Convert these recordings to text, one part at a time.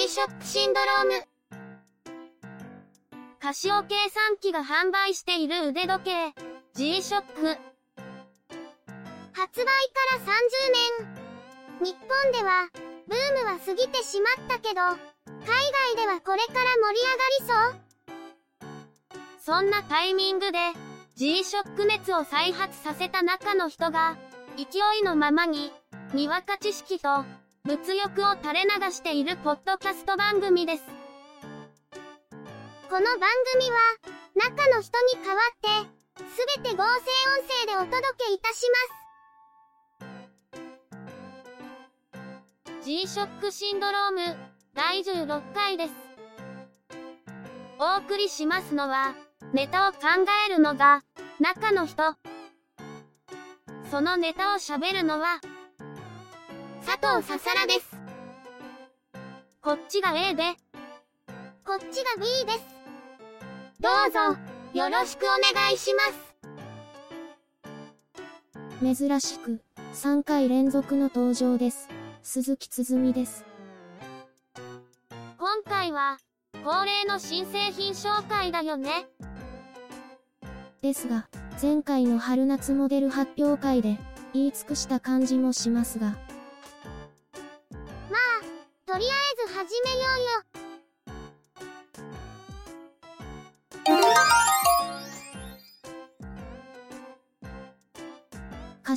G-SHOCK シンドローム。カシオ計算機が販売している腕時計、G-SHOCK。発売から30年。日本では、ブームは過ぎてしまったけど、海外ではこれから盛り上がりそうそんなタイミングで、G-SHOCK 熱を再発させた中の人が、勢いのままに、にわか知識と、物欲を垂れ流しているポッドキャスト番組です。この番組は、中の人に代わって、すべて合成音声でお届けいたします。G-SHOCK シンドローム、第16回です。お送りしますのは、ネタを考えるのが、中の人。そのネタを喋るのは、佐藤ささらです。こっちが A で、こっちが B です。どうぞ、よろしくお願いします。珍しく、3回連続の登場です。鈴木つづみです。今回は、恒例の新製品紹介だよね。ですが、前回の春夏モデル発表会で、言い尽くした感じもしますが。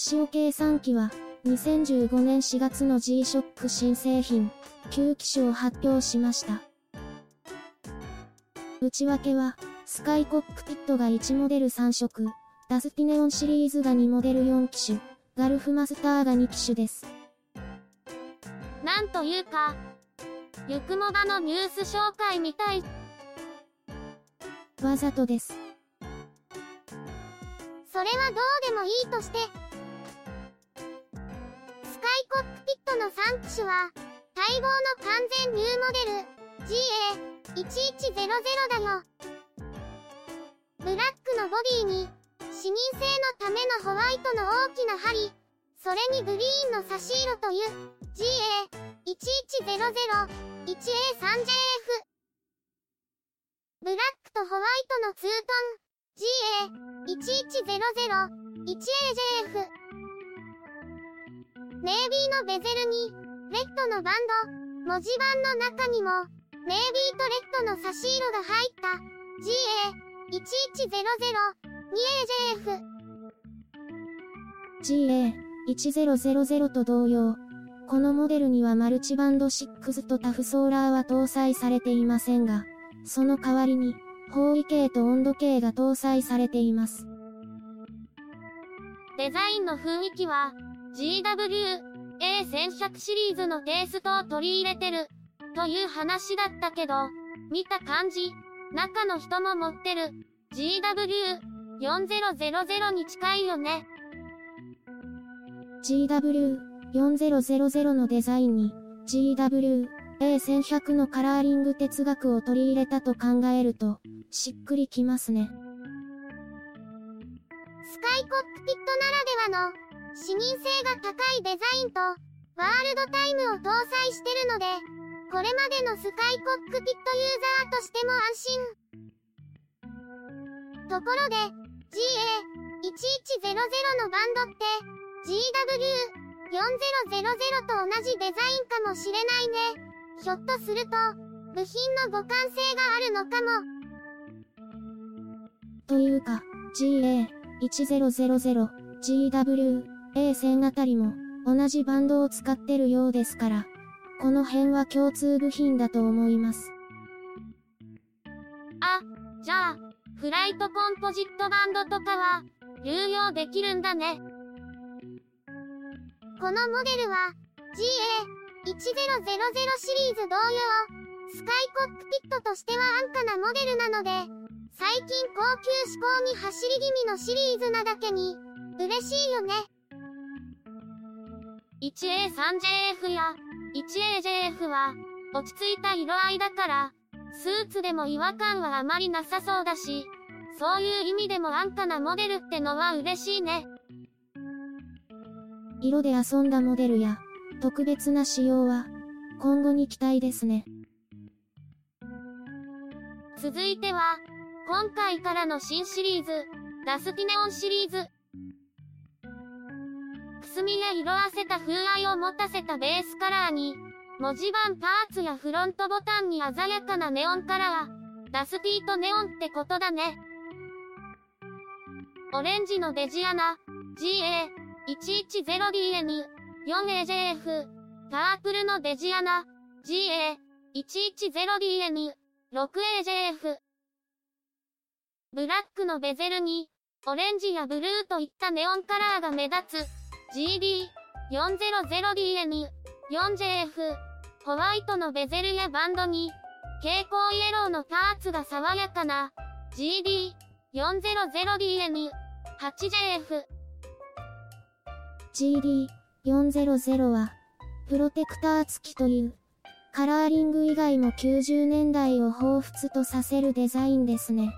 シオ計算機は、2015年4月の G-SHOCK 新製品、9機種を発表しました。内訳は、スカイコックピットが1モデル3色、ダスティネオンシリーズが2モデル4機種、ガルフマスターが2機種です。なんというか、ゆくもばのニュース紹介みたい。わざとです。それはどうでもいいとして、の3機種は、待望の完全ニューモデル GA1100 だよ。ブラックのボディに、視認性のためのホワイトの大きな針、それにグリーンの差し色という GA1100-1A3JF。ブラックとホワイトのツートン GA1100-1AJF。ネイビーのベゼルに、レッドのバンド、文字盤の中にも、ネイビーとレッドの差し色が入った GA1100-2AJF GA1100 と同様、このモデルにはマルチバンド6とタフソーラーは搭載されていませんが、その代わりに、方位計と温度計が搭載されています。デザインの雰囲気は、GW A1100 シリーズのテイストを取り入れてる、という話だったけど、見た感じ、中の人も持ってる GW4000 に近いよね。GW4000 のデザインに GW-A1100 のカラーリング哲学を取り入れたと考えると、しっくりきますね。スカイコックピットならではの、視認性が高いデザインと、ワールドタイムを搭載してるので、これまでのスカイコックピットユーザーとしても安心。ところで、GA1100 のバンドって、GW4000 と同じデザインかもしれないね。ひょっとすると、部品の互換性があるのかも。というか、GA1000GW、GW、A1000 あたりも、同じバンドを使ってるようですから、この辺は共通部品だと思います。あ、じゃあ、フライトコンポジットバンドとかは、流用できるんだね。このモデルは、GA1000 シリーズ同様、スカイコックピットとしては安価なモデルなので、最近高級志向に走り気味のシリーズなだけに、嬉しいよね。1A3JF や 1AJF は、落ち着いた色合いだから、スーツでも違和感はあまりなさそうだし、そういう意味でも安価なモデルってのは嬉しいね。色で遊んだモデルや、特別な仕様は、今後に期待ですね。続いては、今回からの新シリーズ、ダスティネオンシリーズ。くすみや色あせた風合いを持たせたベースカラーに、文字盤パーツやフロントボタンに鮮やかなネオンカラー。ダスティーとネオンってことだね。オレンジのデジアナ、GA110DN、4AJF、パープルのデジアナ、GA110DN、6AJF。ブラックのベゼルに、オレンジやブルーといったネオンカラーが目立つ、GD400DN、4JF、ホワイトのベゼルやバンドに、蛍光イエローのパーツが爽やかな、GD400DN、8JF。GD400 は、プロテクター付きという、カラーリング以外も90年代を彷彿とさせるデザインですね。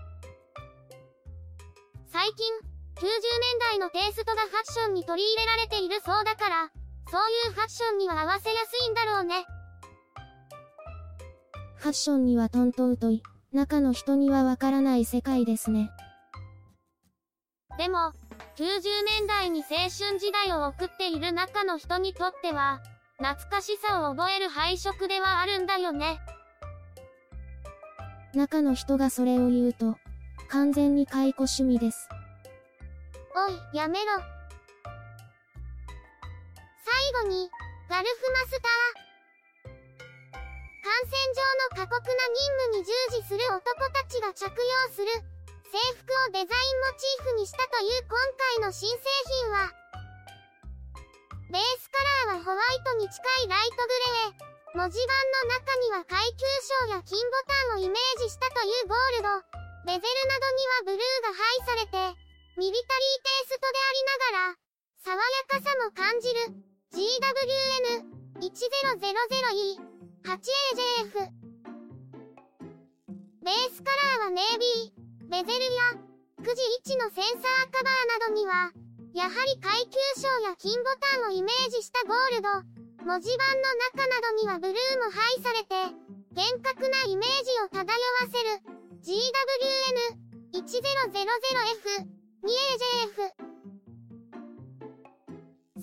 最近、90年代のテイストがファッションに取り入れられているそうだから、そういうファッションには合わせやすいんだろうね。ファッションにはトント疎い、中の人にはわからない世界ですね。でも、90年代に青春時代を送っている中の人にとっては、懐かしさを覚える配色ではあるんだよね。中の人がそれを言うと、完全に解雇趣味です。おい、やめろ。最後に、ガルフマスター。感染上の過酷な任務に従事する男たちが着用する制服をデザインモチーフにしたという今回の新製品は、ベースカラーはホワイトに近いライトグレー。文字盤の中には階級章や金ボタンをイメージしたというゴールド。ベゼルなどにはブルーが配されて、ミリタリーテイストでありながら、爽やかさも感じる。GWN1000E 8AJF ベースカラーはネイビー、ベゼルや、9時1のセンサーカバーなどには、やはり階級章や金ボタンをイメージしたゴールド、文字盤の中などにはブルーも配されて、厳格なイメージを漂わせる、GWN1000F、2AJF。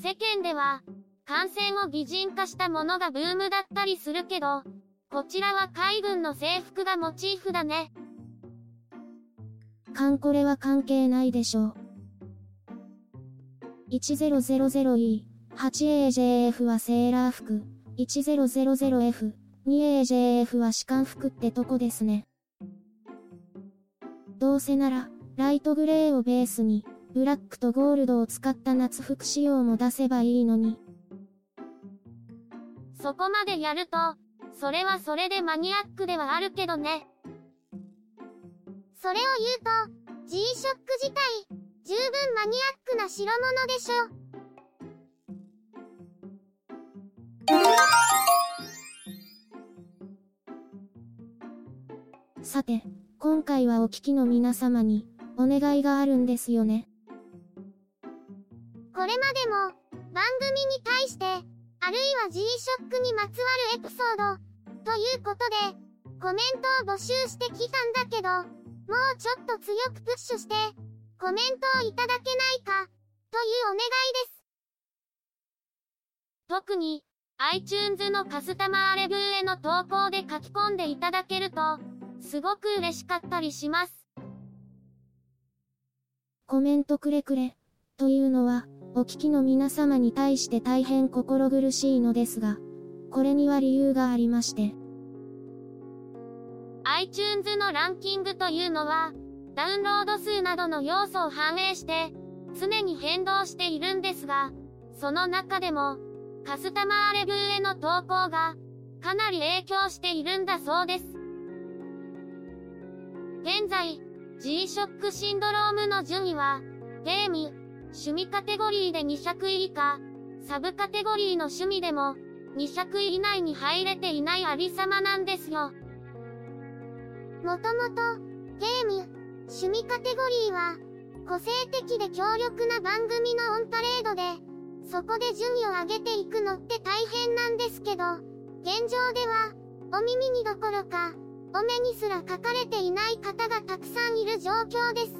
世間では、感染を擬人化したものがブームだったりするけど、こちらは海軍の制服がモチーフだね。カンコレは関係ないでしょう。1000E、8AJF はセーラー服、1000F、2AJF は士官服ってとこですね。どうせなら、ライトグレーをベースに、ブラックとゴールドを使った夏服仕様も出せばいいのに。そこまでやると、それはそれでマニアックではあるけどね。それを言うと、G-SHOCK 自体、十分マニアックな代物でしょ。さて、今回はお聞きの皆様に、お願いがあるんですよね。これまでも、番組に対して、あるいは G-SHOCK にまつわるエピソード、ということで、コメントを募集してきたんだけど、もうちょっと強くプッシュして、コメントをいただけないか、というお願いです。特に、iTunes のカスタマーレビューへの投稿で書き込んでいただけると、すごく嬉しかったりします。コメントくれくれ、というのは、お聞きの皆様に対して大変心苦しいのですが、これには理由がありまして。iTunes のランキングというのは、ダウンロード数などの要素を反映して、常に変動しているんですが、その中でも、カスタマーレビューへの投稿が、かなり影響しているんだそうです。現在、G-SHOCK シンドロームの順位は、ゲーム、趣味カテゴリーで200位以下、サブカテゴリーの趣味でも、200位以内に入れていないありさまなんですよ。もともと、ゲーム、趣味カテゴリーは、個性的で強力な番組のオンパレードで、そこで順位を上げていくのって大変なんですけど、現状では、お耳にどころか、お目にすら書かれていない方がたくさんいる状況です。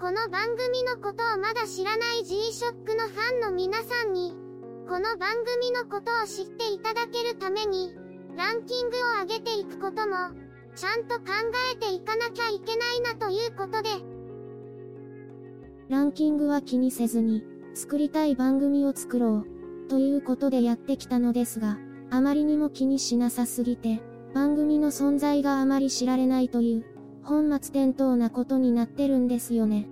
この番組のことをまだ知らない G-SHOCK のファンの皆さんに、この番組のことを知っていただけるために、ランキングを上げていくことも、ちゃんと考えていかなきゃいけないなということで、ランキングは気にせずに、作りたい番組を作ろう、ということでやってきたのですが、あまりにも気にしなさすぎて、番組の存在があまり知られないという、本末転倒なことになってるんですよね。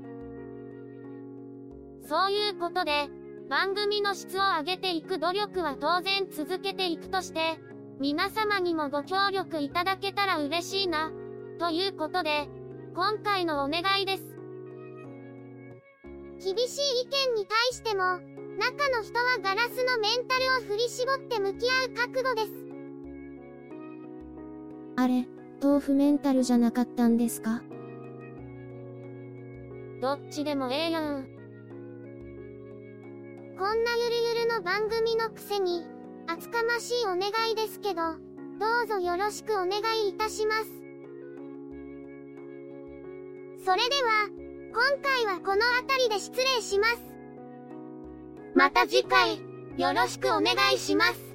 そういうことで、番組の質を上げていく努力は当然続けていくとして、皆様にもご協力いただけたら嬉しいな、ということで、今回のお願いです。厳しい意見に対しても、中の人はガラスのメンタルを振り絞って向き合う覚悟です。あれ、豆腐メンタルじゃなかったんですか？どっちでもええやん。こんなゆるゆるの番組のくせに、厚かましいお願いですけど、どうぞよろしくお願いいたします。それでは、今回はこの辺りで失礼します。また次回、よろしくお願いします。